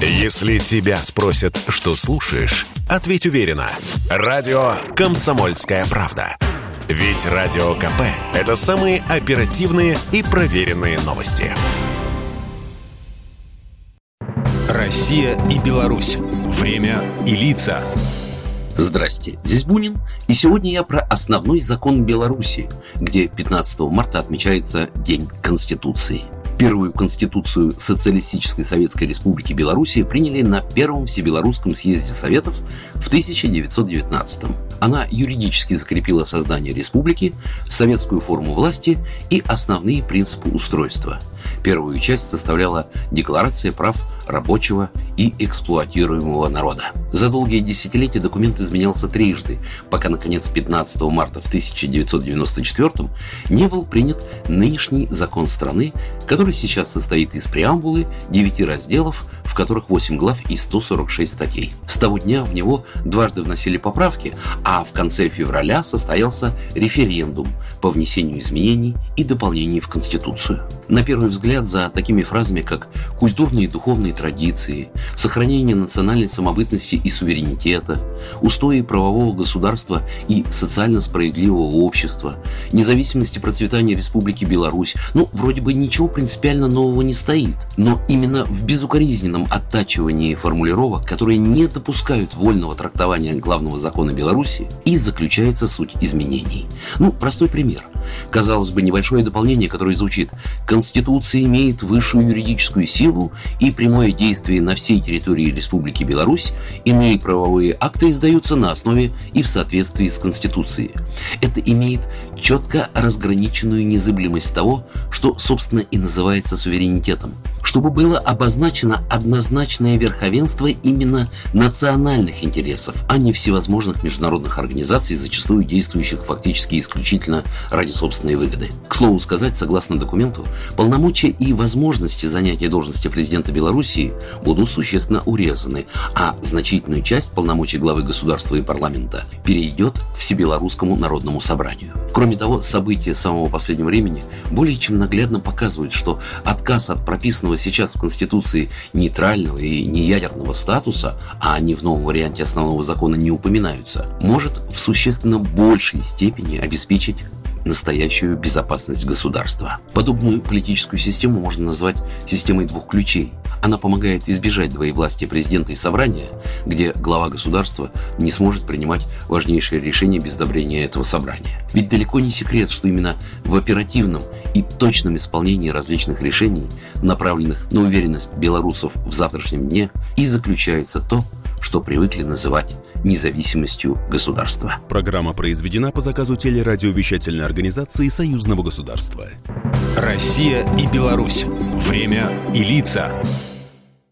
Если тебя спросят, что слушаешь, ответь уверенно. Радио «Комсомольская правда». Ведь Радио КП – это самые оперативные и проверенные новости. Россия и Беларусь. Время и лица. Здрасте, здесь Бунин, и сегодня я про основной закон Беларуси, где 15 марта отмечается День Конституции. Первую Конституцию Социалистической Советской Республики Белоруссия приняли на Первом Всебелорусском съезде Советов в 1919 -м. Она юридически закрепила создание республики, советскую форму власти и основные принципы устройства – Первую часть составляла Декларация прав рабочего и эксплуатируемого народа. За долгие десятилетия документ изменялся трижды, пока, наконец, 15 марта в 1994 не был принят нынешний закон страны, который сейчас состоит из преамбулы, девяти разделов, в которых 8 глав и 146 статей. С того дня в него дважды вносили поправки, а в конце февраля состоялся референдум по внесению изменений и дополнений в Конституцию. На первый взгляд за такими фразами, как «культурные и духовные традиции», «сохранение национальной самобытности и суверенитета», «устои правового государства и социально справедливого общества», «независимости процветания Республики Беларусь», ну, вроде бы ничего принципиально нового не стоит. Но именно в безукоризненном оттачивании формулировок, которые не допускают вольного трактования главного закона Беларуси, и заключается суть изменений. Ну, простой пример. Казалось бы, небольшое дополнение, которое звучит «Конституция имеет высшую юридическую силу и прямое действие на всей территории Республики Беларусь, иные правовые акты издаются на основе и в соответствии с Конституцией». Это имеет четко разграниченную незыблемость того, что, собственно, и называется суверенитетом – чтобы было обозначено однозначное верховенство именно национальных интересов, а не всевозможных международных организаций, зачастую действующих фактически исключительно ради собственной выгоды. К слову сказать, согласно документу, полномочия и возможности занятия должности президента Белоруссии будут существенно урезаны, а значительную часть полномочий главы государства и парламента перейдет к Всебелорусскому народному собранию. Кроме того, события самого последнего времени более чем наглядно показывают, что отказ от прописанного сейчас в Конституции нейтрального и неядерного статуса, а они в новом варианте основного закона не упоминаются, может в существенно большей степени обеспечить настоящую безопасность государства. Подобную политическую систему можно назвать системой двух ключей. Она помогает избежать двоевластия президента и собрания, где глава государства не сможет принимать важнейшие решения без одобрения этого собрания. Ведь далеко не секрет, что именно в оперативном и точном исполнении различных решений, направленных на уверенность белорусов в завтрашнем дне, и заключается то, что привыкли называть независимостью государства. Программа произведена по заказу телерадиовещательной организации Союзного государства. Россия и Беларусь. Время и лица.